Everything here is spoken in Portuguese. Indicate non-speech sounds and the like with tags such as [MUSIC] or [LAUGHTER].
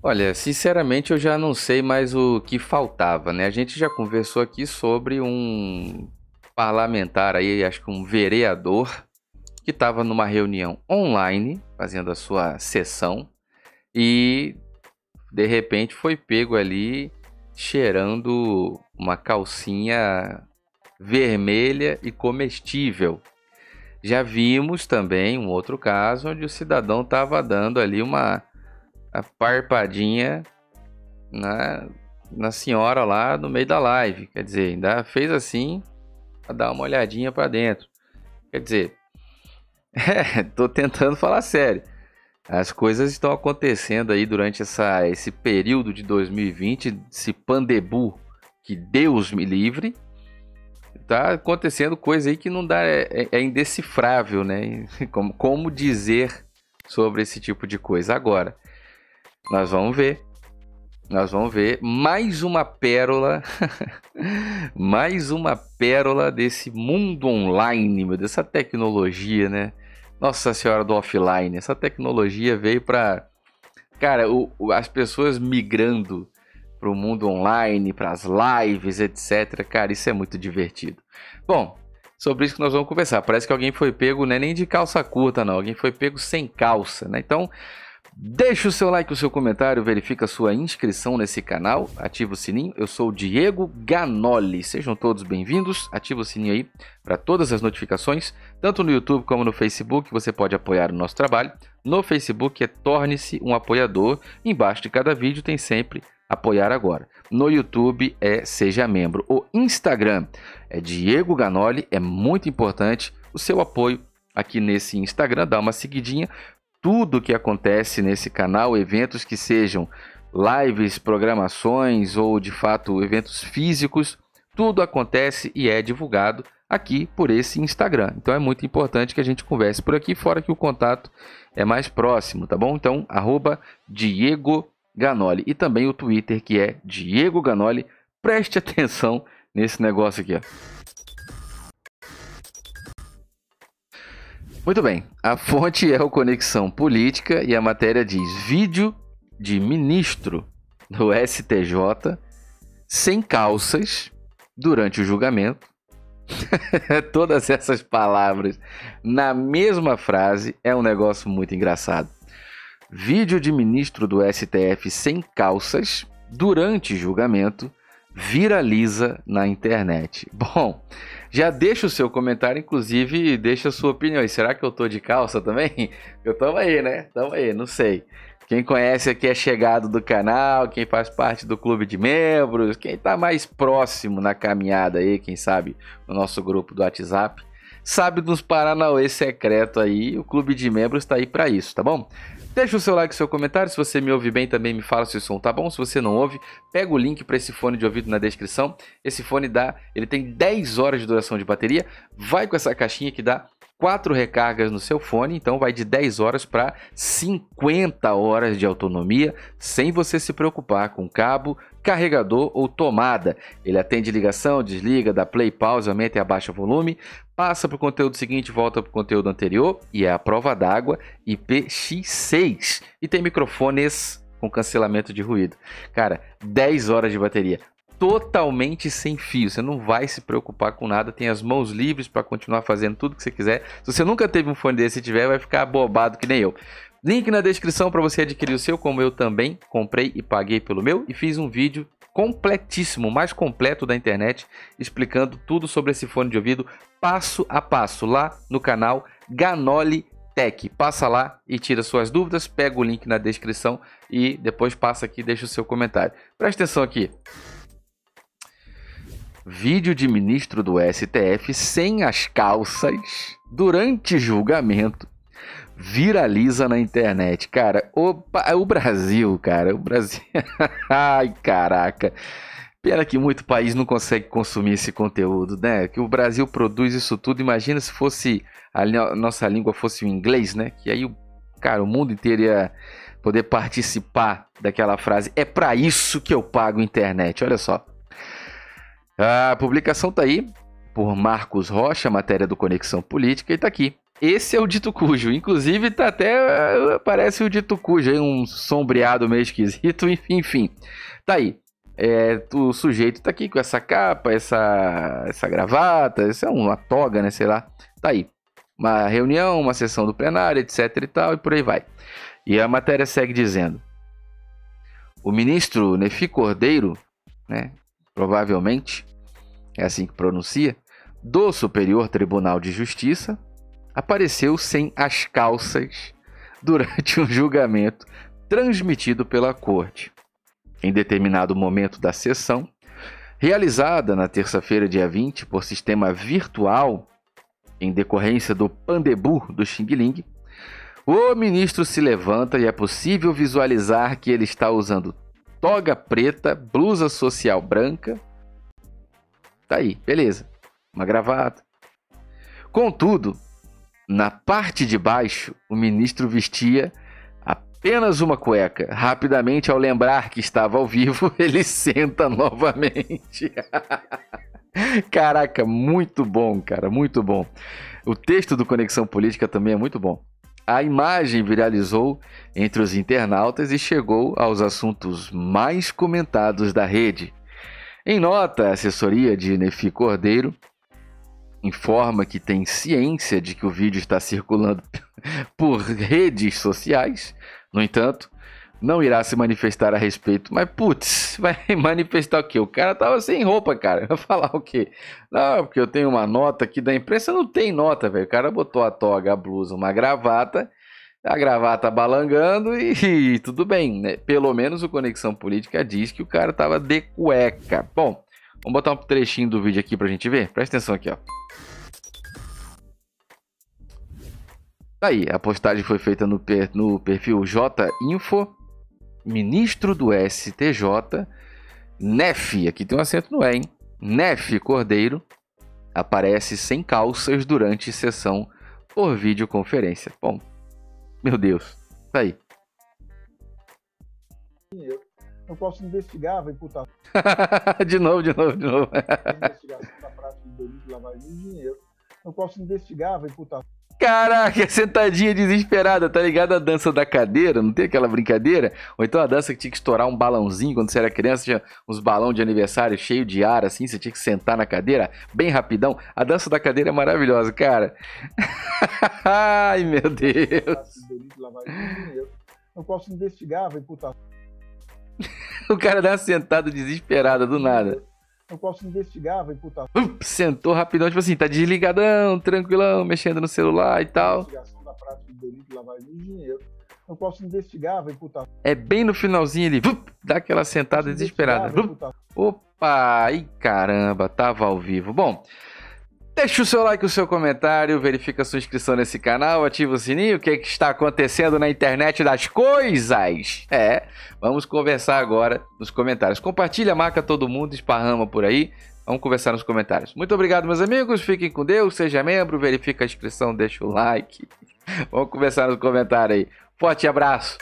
Olha, sinceramente eu já não sei mais o que faltava, né? A gente já conversou aqui sobre um parlamentar aí, acho que um vereador, que estava numa reunião online, fazendo a sua sessão, e de repente foi pego ali cheirando uma calcinha vermelha e comestível. Já vimos também um outro caso onde o cidadão estava dando ali uma parpadinha na, na senhora lá no meio da live. Quer dizer, ainda fez assim para dar uma olhadinha para dentro. Quer dizer, é, [LAUGHS] tô tentando falar sério. As coisas estão acontecendo aí durante essa, esse período de 2020, esse pandebu que Deus me livre. Tá acontecendo coisa aí que não dá, é, é indecifrável, né? [LAUGHS] Como, como dizer sobre esse tipo de coisa. Agora, nós vamos ver. Nós vamos ver mais uma pérola, [LAUGHS] mais uma pérola desse mundo online, meu, dessa tecnologia, né? Nossa Senhora do offline, essa tecnologia veio para, cara, o, o, as pessoas migrando para o mundo online, para as lives, etc. Cara, isso é muito divertido. Bom, sobre isso que nós vamos conversar. Parece que alguém foi pego, não é nem de calça curta, não. Alguém foi pego sem calça, né? Então, Deixe o seu like, o seu comentário, verifica a sua inscrição nesse canal, ativa o sininho. Eu sou o Diego Ganoli. Sejam todos bem-vindos. Ativa o sininho aí para todas as notificações, tanto no YouTube como no Facebook. Você pode apoiar o nosso trabalho. No Facebook é Torne-se um apoiador. Embaixo de cada vídeo tem sempre apoiar agora. No YouTube é Seja Membro. O Instagram é Diego Ganoli. É muito importante o seu apoio aqui nesse Instagram. Dá uma seguidinha tudo que acontece nesse canal, eventos que sejam lives, programações ou de fato eventos físicos, tudo acontece e é divulgado aqui por esse Instagram. Então é muito importante que a gente converse por aqui, fora que o contato é mais próximo, tá bom? Então, arroba Diego Ganoli. E também o Twitter, que é Diego Ganoli. Preste [LAUGHS] atenção nesse negócio aqui, ó. Muito bem, a fonte é o Conexão Política e a matéria diz: vídeo de ministro do STJ sem calças durante o julgamento. [LAUGHS] Todas essas palavras na mesma frase é um negócio muito engraçado. Vídeo de ministro do STF sem calças durante julgamento viraliza na internet. [LAUGHS] Bom, já deixa o seu comentário, inclusive deixa a sua opinião. E será que eu tô de calça também? [LAUGHS] Eu tamo aí, né? Tamo aí, não sei. Quem conhece aqui é chegado do canal, quem faz parte do clube de membros, quem tá mais próximo na caminhada aí, quem sabe no nosso grupo do WhatsApp, sabe dos Paranauê secreto aí. O clube de membros tá aí para isso, tá bom? Deixa o seu like, seu comentário. Se você me ouve bem, também me fala se o som tá bom. Se você não ouve, pega o link para esse fone de ouvido na descrição. Esse fone dá, ele tem 10 horas de duração de bateria. Vai com essa caixinha que dá 4 recargas no seu fone, então vai de 10 horas para 50 horas de autonomia, sem você se preocupar com cabo, carregador ou tomada. Ele atende ligação, desliga, dá play, pause, aumenta e abaixa o volume, passa para o conteúdo seguinte, volta para o conteúdo anterior e é a prova d'água IPX6 e tem microfones com cancelamento de ruído. Cara, 10 horas de bateria totalmente sem fio. Você não vai se preocupar com nada, tem as mãos livres para continuar fazendo tudo que você quiser. Se você nunca teve um fone desse e tiver, vai ficar bobado que nem eu. Link na descrição para você adquirir o seu, como eu também comprei e paguei pelo meu e fiz um vídeo completíssimo, mais completo da internet, explicando tudo sobre esse fone de ouvido passo a passo lá no canal Ganoli Tech. Passa lá e tira suas dúvidas, pega o link na descrição e depois passa aqui e deixa o seu comentário. Presta atenção aqui. Vídeo de ministro do STF sem as calças durante julgamento viraliza na internet. Cara, o, o Brasil, cara, o Brasil. [LAUGHS] Ai, caraca. Pena que muito país não consegue consumir esse conteúdo, né? Que o Brasil produz isso tudo. Imagina se fosse a nossa língua fosse o inglês, né? Que aí, cara, o mundo inteiro ia poder participar daquela frase. É para isso que eu pago internet. Olha só. A publicação está aí por Marcos Rocha, matéria do Conexão Política, e está aqui. Esse é o dito cujo. Inclusive, tá até. Parece o dito cujo aí, um sombreado meio esquisito. [LAUGHS] Enfim, enfim. Tá aí. É, o sujeito tá aqui com essa capa, essa, essa gravata, essa é uma toga, né? Sei lá. Tá aí. Uma reunião, uma sessão do plenário, etc e tal, e por aí vai. E a matéria segue dizendo: o ministro Nefi Cordeiro, né? Provavelmente, é assim que pronuncia, do Superior Tribunal de Justiça, apareceu sem as calças durante um julgamento transmitido pela corte. Em determinado momento da sessão, realizada na terça-feira, dia 20, por sistema virtual, em decorrência do pandebu do Xing Ling, o ministro se levanta e é possível visualizar que ele está usando toga preta, blusa social branca. Tá aí, beleza. Uma gravata. Contudo, na parte de baixo, o ministro vestia apenas uma cueca. Rapidamente, ao lembrar que estava ao vivo, [LAUGHS] ele senta novamente. [LAUGHS] Caraca, muito bom, cara, muito bom. O texto do Conexão Política também é muito bom. A imagem viralizou entre os internautas e chegou aos assuntos mais comentados da rede. Em nota, a assessoria de Nefi Cordeiro informa que tem ciência de que o vídeo está circulando [LAUGHS] por redes sociais no entanto, não irá se manifestar a respeito. Mas, putz, [LAUGHS] vai manifestar o quê? O cara tava sem roupa, cara. Vai [LAUGHS] falar o quê? Não, porque eu tenho uma nota aqui da imprensa. Não tem nota, velho. O cara botou a toga, a blusa, uma gravata, a gravata balangando e, [LAUGHS] e tudo bem, né? Pelo menos o Conexão Política diz que o cara tava de cueca. Bom, vamos botar um trechinho do vídeo aqui pra gente ver. Presta atenção aqui, ó. Aí, a postagem foi feita no, per, no perfil Jinfo, ministro do STJ, Nef, aqui tem um acento no E, hein? Nef Cordeiro, aparece sem calças durante sessão por videoconferência. Bom, meu Deus, tá aí. Eu posso investigar, vai imputar. [LAUGHS] de novo, de novo, de novo. investigação da prática de delito lavagem de dinheiro. Eu posso investigar, vai imputar. Caraca, [LAUGHS] sentadinha desesperada, tá ligado? A dança da cadeira, não tem aquela brincadeira? Ou então a dança que tinha que estourar um balãozinho quando você era criança, tinha uns balão de aniversário cheio de ar, assim, você tinha que sentar na cadeira, bem rapidão. A dança da cadeira é maravilhosa, cara. [LAUGHS] Ai, meu Deus. Eu posso investigar, vai imputar. [LAUGHS] o cara dá uma sentada desesperada do nada eu posso investigar, vai imputar. sentou rapidão, tipo assim, tá desligadão, tranquilão, mexendo no celular e tal. Investigação da prática de delito de lavagem de dinheiro. Eu posso investigar, vai imputar. É bem no finalzinho ele dá aquela sentada desesperada. Opa, ai caramba, tava ao vivo. Bom, Deixe o seu like, o seu comentário, verifica a sua inscrição nesse canal, ativa o sininho, o que, é que está acontecendo na internet das coisas. É, vamos conversar agora nos comentários. Compartilha, marca todo mundo, esparrama por aí. Vamos conversar nos comentários. Muito obrigado, meus amigos. Fiquem com Deus, seja membro, verifica a inscrição, deixa o like. [LAUGHS] Vamos conversar nos comentários aí. Forte abraço.